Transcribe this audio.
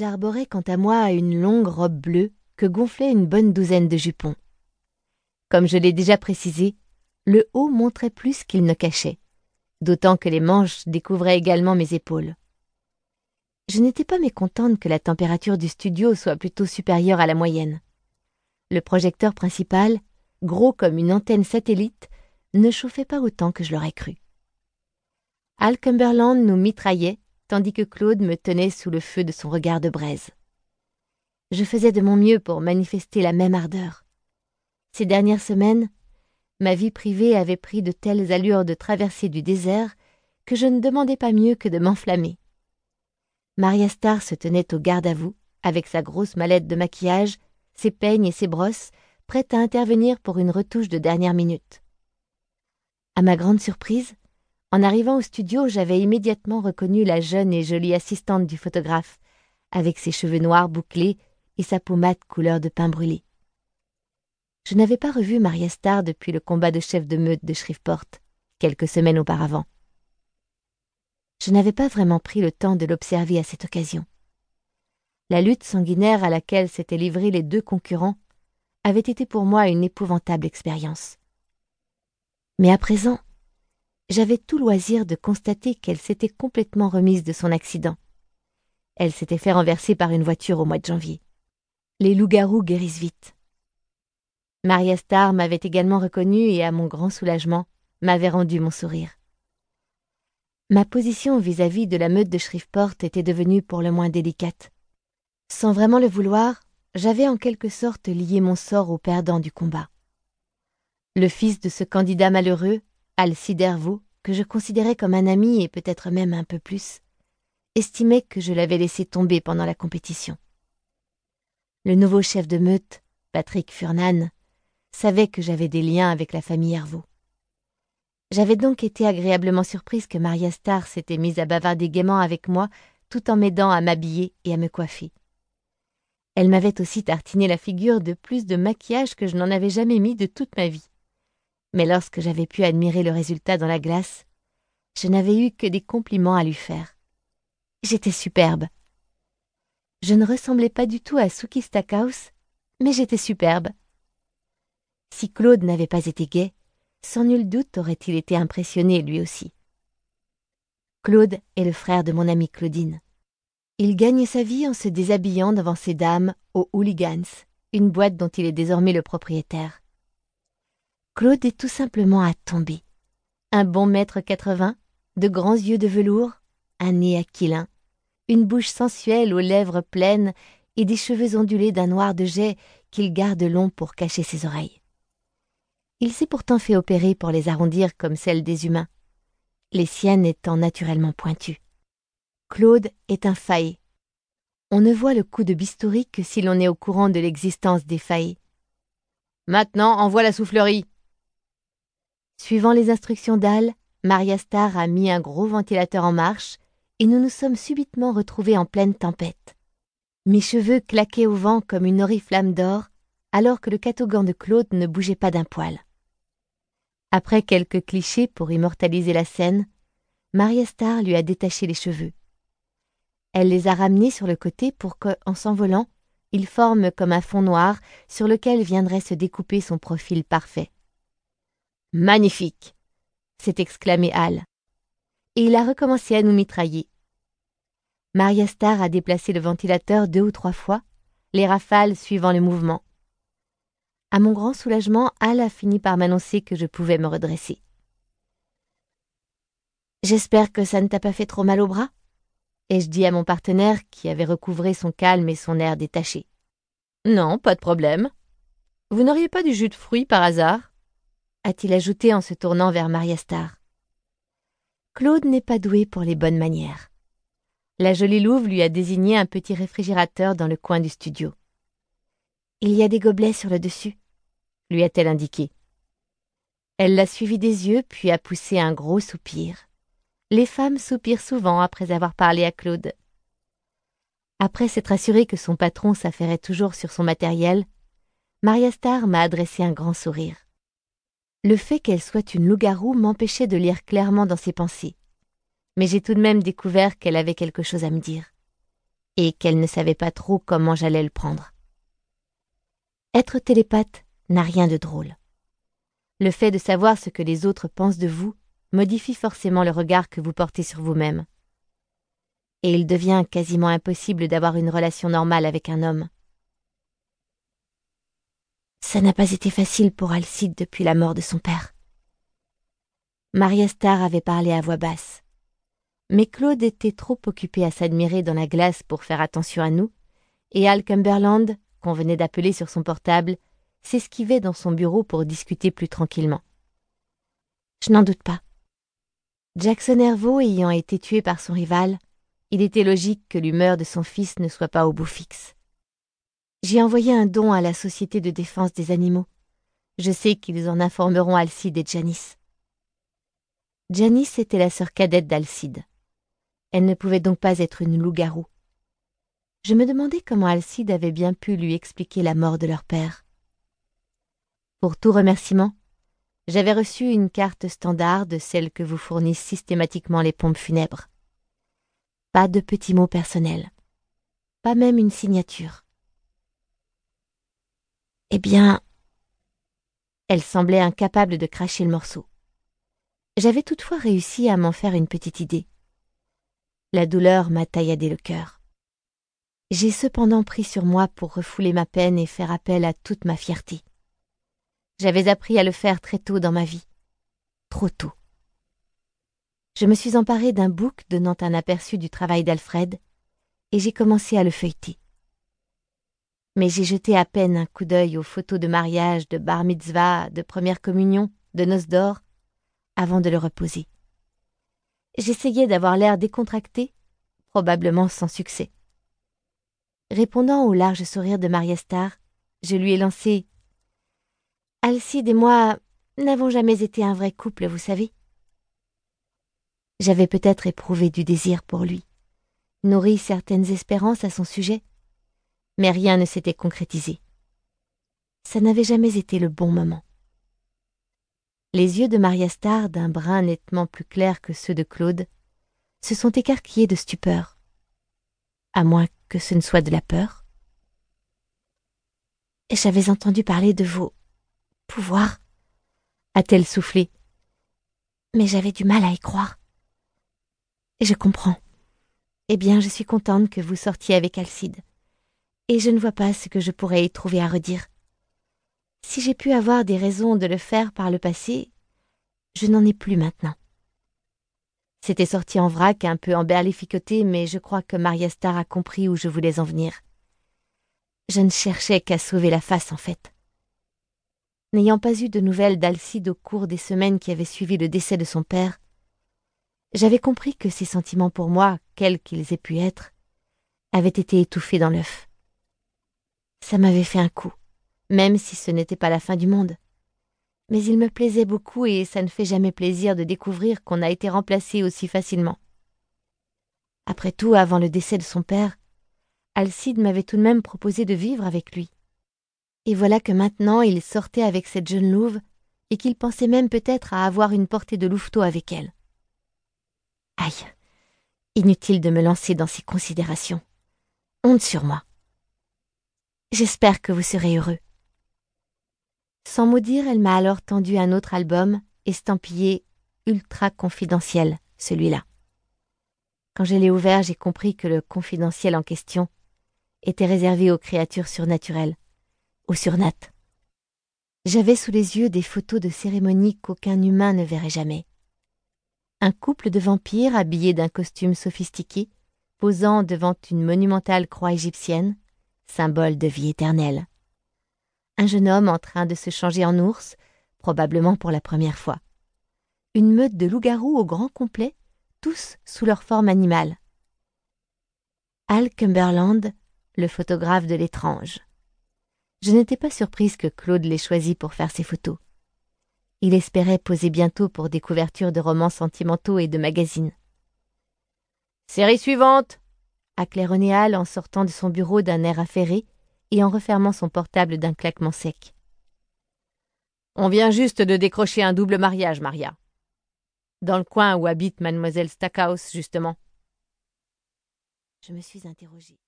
J'arborais quant à moi une longue robe bleue que gonflait une bonne douzaine de jupons. Comme je l'ai déjà précisé, le haut montrait plus qu'il ne cachait, d'autant que les manches découvraient également mes épaules. Je n'étais pas mécontente que la température du studio soit plutôt supérieure à la moyenne. Le projecteur principal, gros comme une antenne satellite, ne chauffait pas autant que je l'aurais cru. Al Cumberland nous mitraillait, tandis que Claude me tenait sous le feu de son regard de braise. Je faisais de mon mieux pour manifester la même ardeur. Ces dernières semaines, ma vie privée avait pris de telles allures de traversée du désert que je ne demandais pas mieux que de m'enflammer. Maria Starr se tenait au garde à vous, avec sa grosse mallette de maquillage, ses peignes et ses brosses, prête à intervenir pour une retouche de dernière minute. À ma grande surprise, en arrivant au studio, j'avais immédiatement reconnu la jeune et jolie assistante du photographe, avec ses cheveux noirs bouclés et sa peau couleur de pain brûlé. Je n'avais pas revu Maria Starr depuis le combat de chef de meute de Shreveport, quelques semaines auparavant. Je n'avais pas vraiment pris le temps de l'observer à cette occasion. La lutte sanguinaire à laquelle s'étaient livrés les deux concurrents avait été pour moi une épouvantable expérience. Mais à présent, j'avais tout loisir de constater qu'elle s'était complètement remise de son accident. Elle s'était fait renverser par une voiture au mois de janvier. Les loups-garous guérissent vite. Maria Starr m'avait également reconnue et, à mon grand soulagement, m'avait rendu mon sourire. Ma position vis-à-vis de la meute de Shreveport était devenue pour le moins délicate. Sans vraiment le vouloir, j'avais en quelque sorte lié mon sort au perdant du combat. Le fils de ce candidat malheureux, Alcide Hervaux, que je considérais comme un ami et peut-être même un peu plus, estimait que je l'avais laissé tomber pendant la compétition. Le nouveau chef de meute, Patrick Furnan, savait que j'avais des liens avec la famille Hervaux. J'avais donc été agréablement surprise que Maria Starr s'était mise à bavarder gaiement avec moi tout en m'aidant à m'habiller et à me coiffer. Elle m'avait aussi tartiné la figure de plus de maquillage que je n'en avais jamais mis de toute ma vie. Mais lorsque j'avais pu admirer le résultat dans la glace, je n'avais eu que des compliments à lui faire. J'étais superbe. Je ne ressemblais pas du tout à Suki Stackhouse, mais j'étais superbe. Si Claude n'avait pas été gai, sans nul doute aurait-il été impressionné lui aussi. Claude est le frère de mon amie Claudine. Il gagne sa vie en se déshabillant devant ses dames aux Hooligans, une boîte dont il est désormais le propriétaire. Claude est tout simplement à tomber. Un bon mètre quatre-vingts, de grands yeux de velours, un nez aquilin, une bouche sensuelle aux lèvres pleines et des cheveux ondulés d'un noir de jet qu'il garde long pour cacher ses oreilles. Il s'est pourtant fait opérer pour les arrondir comme celles des humains, les siennes étant naturellement pointues. Claude est un faillé. On ne voit le coup de bistouri que si l'on est au courant de l'existence des faillés. Maintenant, envoie la soufflerie. Suivant les instructions d'Al, Maria Starr a mis un gros ventilateur en marche et nous nous sommes subitement retrouvés en pleine tempête. Mes cheveux claquaient au vent comme une oriflamme d'or, alors que le catogan de Claude ne bougeait pas d'un poil. Après quelques clichés pour immortaliser la scène, Maria Starr lui a détaché les cheveux. Elle les a ramenés sur le côté pour que, en s'envolant, ils forment comme un fond noir sur lequel viendrait se découper son profil parfait. Magnifique s'est exclamé Al. Et il a recommencé à nous mitrailler. Maria Starr a déplacé le ventilateur deux ou trois fois, les rafales suivant le mouvement. À mon grand soulagement, Al a fini par m'annoncer que je pouvais me redresser. J'espère que ça ne t'a pas fait trop mal au bras ai-je dit à mon partenaire qui avait recouvré son calme et son air détaché. Non, pas de problème. Vous n'auriez pas du jus de fruits par hasard? A-t-il ajouté en se tournant vers Maria Starr. Claude n'est pas doué pour les bonnes manières. La jolie louve lui a désigné un petit réfrigérateur dans le coin du studio. Il y a des gobelets sur le dessus lui a-t-elle indiqué. Elle l'a suivi des yeux, puis a poussé un gros soupir. Les femmes soupirent souvent après avoir parlé à Claude. Après s'être assurée que son patron s'affairait toujours sur son matériel, Maria Starr m'a adressé un grand sourire. Le fait qu'elle soit une loup-garou m'empêchait de lire clairement dans ses pensées. Mais j'ai tout de même découvert qu'elle avait quelque chose à me dire. et qu'elle ne savait pas trop comment j'allais le prendre. Être télépathe n'a rien de drôle. Le fait de savoir ce que les autres pensent de vous modifie forcément le regard que vous portez sur vous-même. Et il devient quasiment impossible d'avoir une relation normale avec un homme. Ça n'a pas été facile pour Alcide depuis la mort de son père. Maria Starr avait parlé à voix basse. Mais Claude était trop occupé à s'admirer dans la glace pour faire attention à nous, et Al Cumberland, qu'on venait d'appeler sur son portable, s'esquivait dans son bureau pour discuter plus tranquillement. Je n'en doute pas. Jackson Hervaux ayant été tué par son rival, il était logique que l'humeur de son fils ne soit pas au bout fixe. J'ai envoyé un don à la Société de défense des animaux. Je sais qu'ils en informeront Alcide et Janice. Janice était la sœur cadette d'Alcide. Elle ne pouvait donc pas être une loup-garou. Je me demandais comment Alcide avait bien pu lui expliquer la mort de leur père. Pour tout remerciement, j'avais reçu une carte standard de celle que vous fournissent systématiquement les pompes funèbres. Pas de petits mots personnels. Pas même une signature. Eh bien, elle semblait incapable de cracher le morceau. J'avais toutefois réussi à m'en faire une petite idée. La douleur m'a tailladé le cœur. J'ai cependant pris sur moi pour refouler ma peine et faire appel à toute ma fierté. J'avais appris à le faire très tôt dans ma vie. Trop tôt. Je me suis emparée d'un bouc donnant un aperçu du travail d'Alfred, et j'ai commencé à le feuilleter. Mais j'ai jeté à peine un coup d'œil aux photos de mariage, de bar mitzvah, de première communion, de noces d'or, avant de le reposer. J'essayais d'avoir l'air décontracté, probablement sans succès. Répondant au large sourire de Maria Star, je lui ai lancé Alcide et moi n'avons jamais été un vrai couple, vous savez. J'avais peut-être éprouvé du désir pour lui, nourri certaines espérances à son sujet, mais rien ne s'était concrétisé. Ça n'avait jamais été le bon moment. Les yeux de Maria Star, d'un brun nettement plus clair que ceux de Claude, se sont écarquillés de stupeur. À moins que ce ne soit de la peur. J'avais entendu parler de vos pouvoir a-t-elle soufflé. Mais j'avais du mal à y croire. Et je comprends. Eh bien, je suis contente que vous sortiez avec Alcide. Et je ne vois pas ce que je pourrais y trouver à redire. Si j'ai pu avoir des raisons de le faire par le passé, je n'en ai plus maintenant. C'était sorti en vrac, un peu emberlificoté, mais je crois que Maria Star a compris où je voulais en venir. Je ne cherchais qu'à sauver la face, en fait. N'ayant pas eu de nouvelles d'Alcide au cours des semaines qui avaient suivi le décès de son père, j'avais compris que ses sentiments pour moi, quels qu'ils aient pu être, avaient été étouffés dans l'œuf. Ça m'avait fait un coup, même si ce n'était pas la fin du monde. Mais il me plaisait beaucoup et ça ne fait jamais plaisir de découvrir qu'on a été remplacé aussi facilement. Après tout, avant le décès de son père, Alcide m'avait tout de même proposé de vivre avec lui. Et voilà que maintenant il sortait avec cette jeune louve, et qu'il pensait même peut-être à avoir une portée de louveteau avec elle. Aïe. Inutile de me lancer dans ces considérations. Honte sur moi. J'espère que vous serez heureux. Sans mot dire, elle m'a alors tendu un autre album, estampillé ultra confidentiel, celui-là. Quand je l'ai ouvert, j'ai compris que le confidentiel en question était réservé aux créatures surnaturelles, au surnat. J'avais sous les yeux des photos de cérémonies qu'aucun humain ne verrait jamais. Un couple de vampires habillés d'un costume sophistiqué, posant devant une monumentale croix égyptienne, symbole de vie éternelle. Un jeune homme en train de se changer en ours, probablement pour la première fois. Une meute de loups-garous au grand complet, tous sous leur forme animale. Al Cumberland, le photographe de l'étrange. Je n'étais pas surprise que Claude l'ait choisi pour faire ses photos. Il espérait poser bientôt pour des couvertures de romans sentimentaux et de magazines. Série suivante Hal en sortant de son bureau d'un air affairé et en refermant son portable d'un claquement sec. On vient juste de décrocher un double mariage, Maria. Dans le coin où habite mademoiselle Stackhouse, justement. Je me suis interrogée.